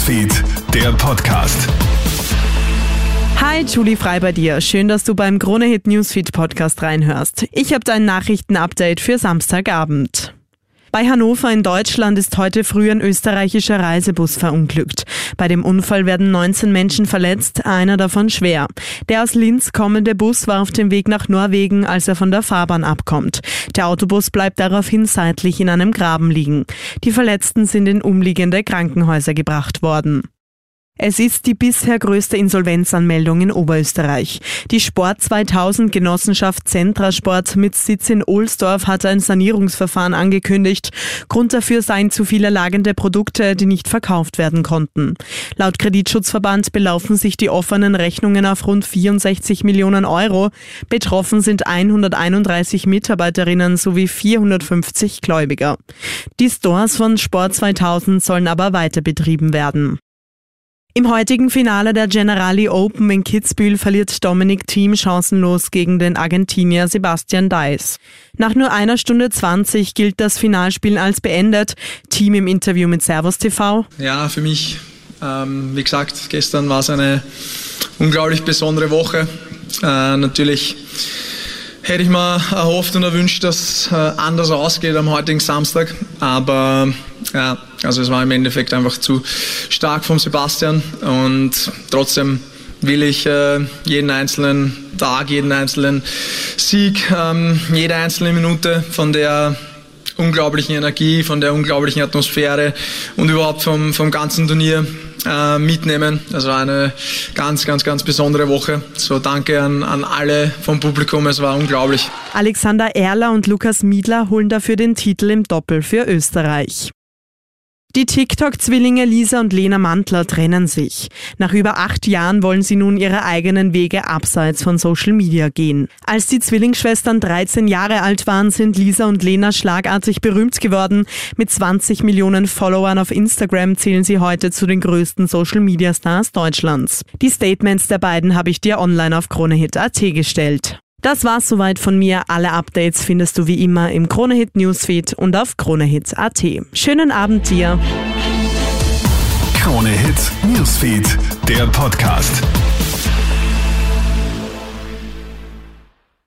Newsfeed, der Podcast. Hi, Julie Frei bei dir. Schön, dass du beim Kronehit Newsfeed Podcast reinhörst. Ich habe dein Nachrichtenupdate für Samstagabend. Bei Hannover in Deutschland ist heute früh ein österreichischer Reisebus verunglückt. Bei dem Unfall werden 19 Menschen verletzt, einer davon schwer. Der aus Linz kommende Bus war auf dem Weg nach Norwegen, als er von der Fahrbahn abkommt. Der Autobus bleibt daraufhin seitlich in einem Graben liegen. Die Verletzten sind in umliegende Krankenhäuser gebracht worden. Es ist die bisher größte Insolvenzanmeldung in Oberösterreich. Die Sport 2000 Genossenschaft Zentrasport mit Sitz in Ohlsdorf hat ein Sanierungsverfahren angekündigt. Grund dafür seien zu viele lagende Produkte, die nicht verkauft werden konnten. Laut Kreditschutzverband belaufen sich die offenen Rechnungen auf rund 64 Millionen Euro. Betroffen sind 131 Mitarbeiterinnen sowie 450 Gläubiger. Die Stores von Sport 2000 sollen aber weiter betrieben werden. Im heutigen Finale der Generali Open in Kitzbühel verliert Dominik Thiem chancenlos gegen den Argentinier Sebastian Deis. Nach nur einer Stunde 20 gilt das Finalspiel als beendet. Team im Interview mit Servus TV. Ja, für mich, ähm, wie gesagt, gestern war es eine unglaublich besondere Woche. Äh, natürlich hätte ich mir erhofft und erwünscht, dass äh, anders ausgeht am heutigen Samstag. Aber ja, also es war im Endeffekt einfach zu stark vom Sebastian und trotzdem will ich äh, jeden einzelnen Tag, jeden einzelnen Sieg, ähm, jede einzelne Minute von der unglaublichen Energie, von der unglaublichen Atmosphäre und überhaupt vom, vom ganzen Turnier äh, mitnehmen. Also eine ganz, ganz, ganz besondere Woche. So danke an, an alle vom Publikum, es war unglaublich. Alexander Erler und Lukas Miedler holen dafür den Titel im Doppel für Österreich. Die TikTok-Zwillinge Lisa und Lena Mantler trennen sich. Nach über acht Jahren wollen sie nun ihre eigenen Wege abseits von Social Media gehen. Als die Zwillingsschwestern 13 Jahre alt waren, sind Lisa und Lena schlagartig berühmt geworden. Mit 20 Millionen Followern auf Instagram zählen sie heute zu den größten Social Media Stars Deutschlands. Die Statements der beiden habe ich dir online auf KroneHit.at gestellt. Das war's soweit von mir. Alle Updates findest du wie immer im Kronehit Newsfeed und auf kronehit.at. Schönen Abend dir. Kronehit Newsfeed, der Podcast.